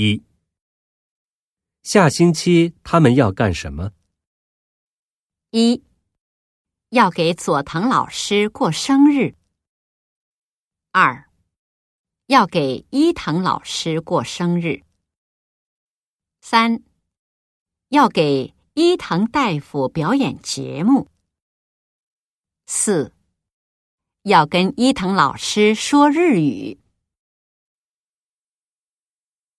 一。下星期他们要干什么？一。要给佐藤老师过生日。二。要给伊藤老师过生日。三。要给伊藤大夫表演节目。四。要跟伊藤老师说日语。